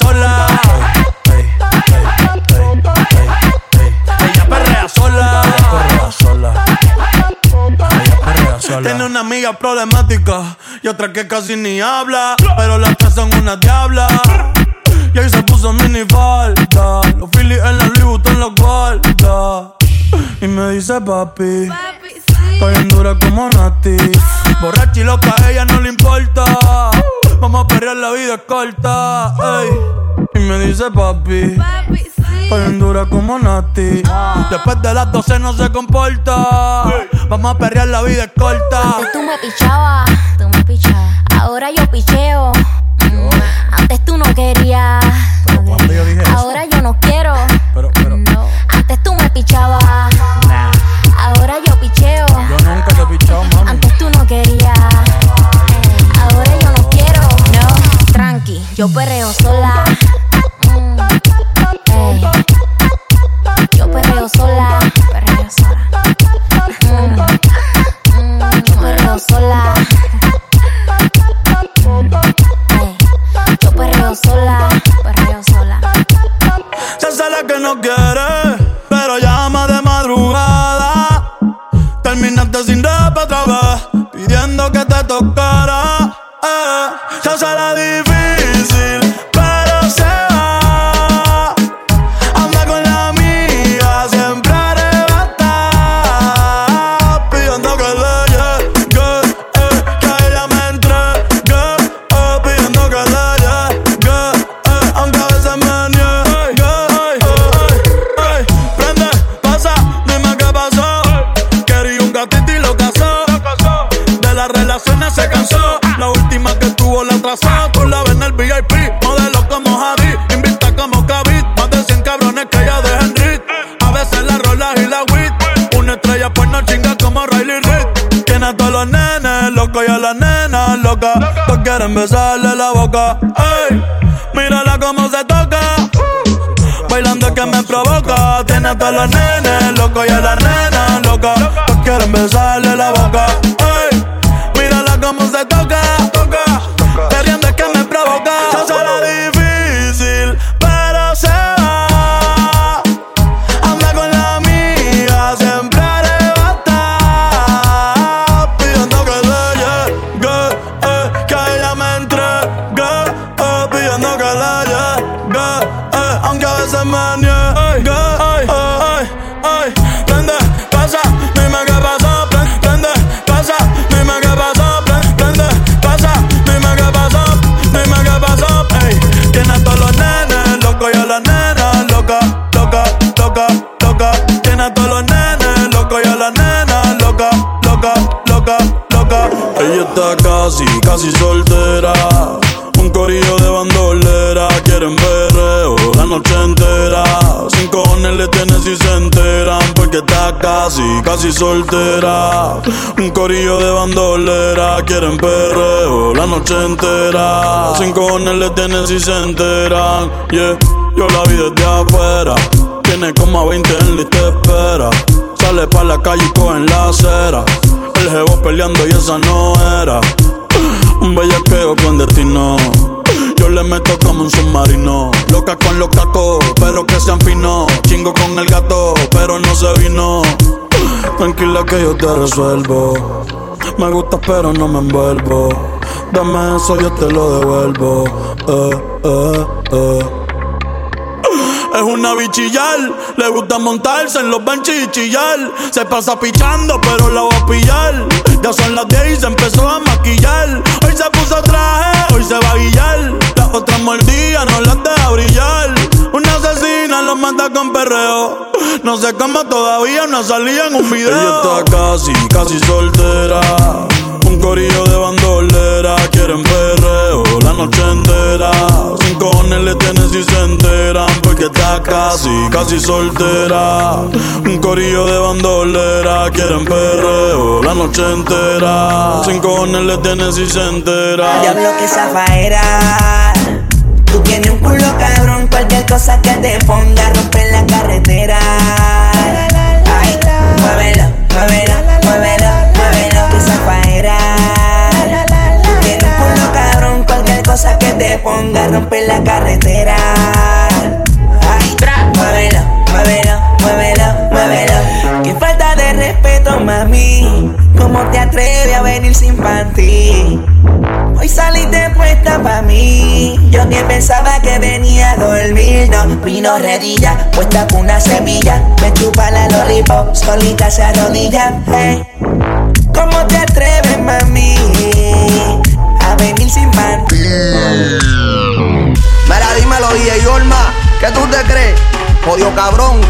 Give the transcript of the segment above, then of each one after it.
ella perrea sola. Ella perrea sola. Perrea sola. Ella perrea sola. Tiene una amiga problemática y otra que casi ni habla. Pero las tres son una diabla. Y ahí se puso mini falta. Los Phillies en la Louis Vuitton los guarda. Y me dice papi. Estoy bien dura como Nati. Borracha y loca, a ella no le importa. Vamos a perrear, la vida es corta. ey. Y me dice papi. Estoy bien dura como Nati. Después de las 12 no se comporta. Vamos a perrear, la vida es corta. Antes tú me pichabas, Tiene a todos los nenes locos y a las nenas locas. Todos quieren besarle la boca. Ey, mírala cómo se toca. Bailando que me provoca. Tiene a todos los nenes locos y a las nenas locas. Todos quieren besarle la boca. Ey, quieren perreo, la noche entera. Sin cojones le tienes y se enteran porque está casi, casi soltera. Un corillo de bandolera, quieren perreo la noche entera. Sin cojones le tienes y se enteran, yeah. Yo la vi desde afuera, tiene como a 20 en lista espera. Sale pa' la calle y coge la acera. El jevo peleando y esa no era. Un bellaqueo con destino. Yo le meto como un submarino. Loca con los cacos, pero que sean finos. Chingo con el gato, pero no se vino. Tranquila que yo te resuelvo. Me gusta, pero no me envuelvo. Dame eso, yo te lo devuelvo. Eh, eh, eh. Es una bichillar, le gusta montarse en los benches y chillar. Se pasa pichando, pero la va a pillar. Ya son las 10 y se empezó a maquillar. Hoy se puso traje, hoy se va a guillar. Las otras mordidas no las deja brillar. Una asesina lo mata con perreo. No sé cómo todavía no salía en un video. Ella está casi, casi soltera. Un corillo de bandolera, quieren perreo la noche entera. Sin cojones le tienes y se enteran está casi, casi soltera. Un corillo de bandolera, quieren perreo la noche entera. Sin cojones le tienes y se enteran. Diablo que zafaera. Tú tienes un culo cabrón, cualquier cosa que te ponga puesta con una semilla. Me chupa la lollipop, solita se arrodilla. Hey. ¿Cómo te atreves, mami? A venir sin panty. Mira, dímelo, DJ Olma, ¿qué tú te crees? Jodido cabrón.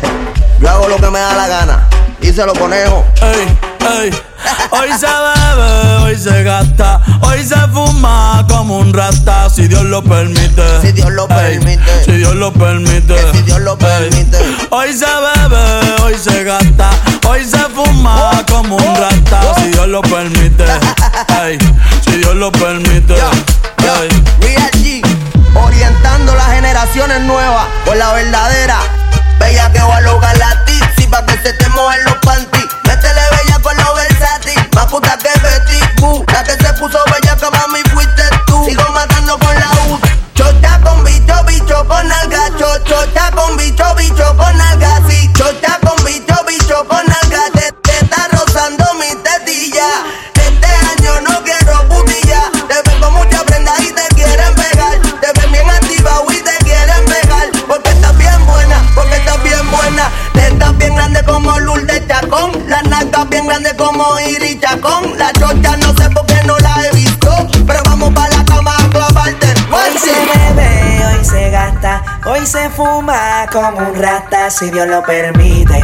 Yo hago lo que me da la gana. Díselo, conejo. Ey, ey. Hoy se bebe, hoy se gasta, hoy se fuma como un rata, si Dios lo permite. Si Dios lo Ey, permite. Si Dios lo permite. Que si Dios lo Ey. permite. Hoy se bebe, hoy se gasta, hoy se fuma como un rata, si Dios lo permite. Si Dios lo permite. Yo, yo. Real G, orientando las generaciones nuevas con la verdadera. Bella que va a lograr la tipsy pa' que se te mojen los panties. Apúntate, Betty Boo. Como un rata, si Dios lo permite.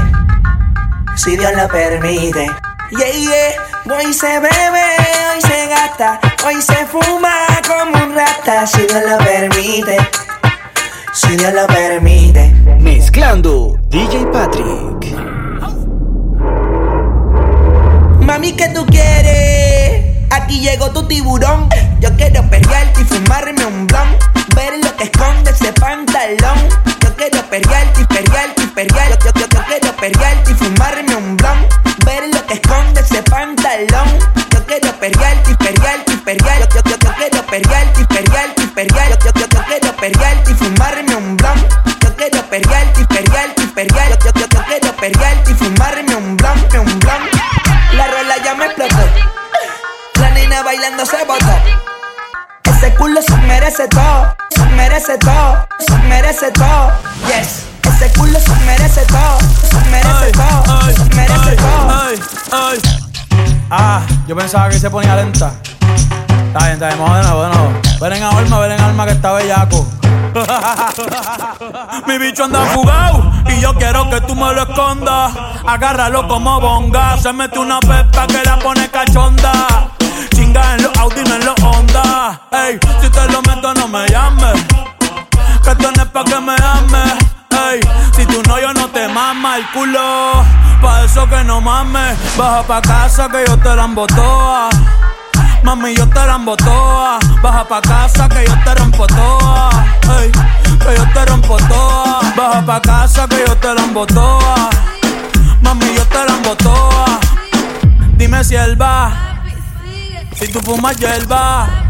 Si Dios lo permite. Yeah, yeah. Hoy se bebe, hoy se gasta, hoy se fuma como un rata, si Dios lo permite. Si Dios lo permite. Mezclando DJ Patrick. Mami, ¿qué tú quieres? Aquí llegó tu tiburón. Yo quiero perrearte y fumarme un blon. Ver lo que esconde ese pantalón. Yo quiero perrearte y perrearte y perrearte. Yo, yo, yo quiero perrearte y fumarme un blon. Ver lo que esconde ese pantalón. Yo quiero perrearte y perrearte y perrearte. Yo, yo, yo quiero perrearte y perrearte y perrearte. Yo, yo, yo quiero perrearte y fumarme un blon. Yo quiero perrearte y perrearte y perrearte. Yo, yo, yo quiero perrearte y fumarme bailando se botó. Ese culo se merece todo, se merece todo, se merece todo. Yes, ese culo se merece todo, se merece todo, se merece todo. ay, ay. Ah, yo pensaba que se ponía lenta. Está bien, está bien, vamos de nuevo, de nuevo. Ven en alma, ven en alma que está bellaco. Mi bicho anda fugado y yo quiero que tú me lo escondas. Agárralo como bonga. Se mete una pepa que la pone cachonda en los Audi, no en los Honda. Ey, si te lo meto, no me llames. Que esto no es pa' que me ames. Ey, si tú no, yo no te mama el culo. Pa' eso que no mames. Baja pa' casa que yo te la embotoa. Mami, yo te la embotoa. Baja pa' casa que yo te rompo toa. Ey, que yo te rompo toa. Baja pa' casa que yo te la embotoa. tú fumas yerba.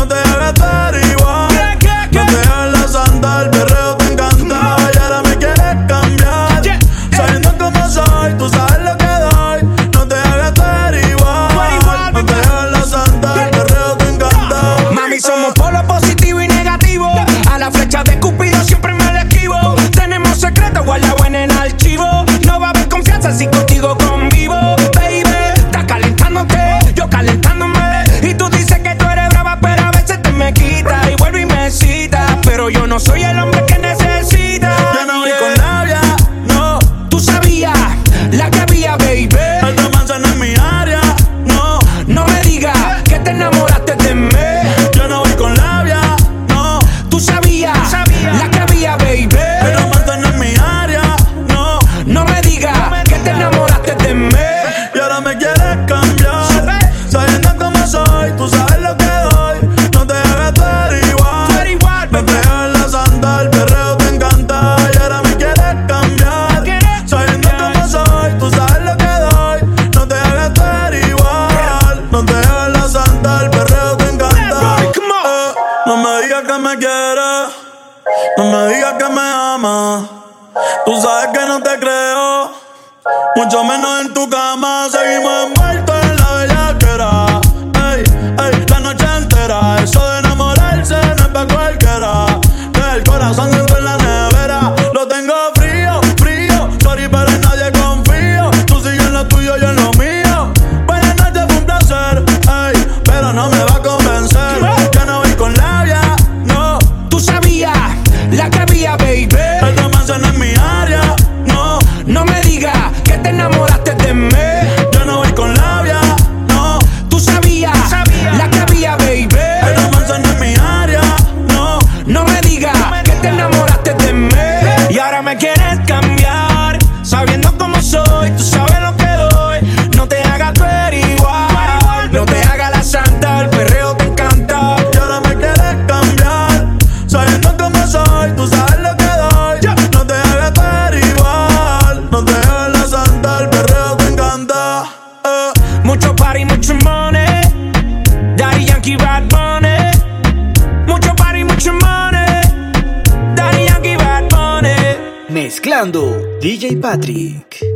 Tú sabes que no te creo, mucho menos en tu cama. Patrick.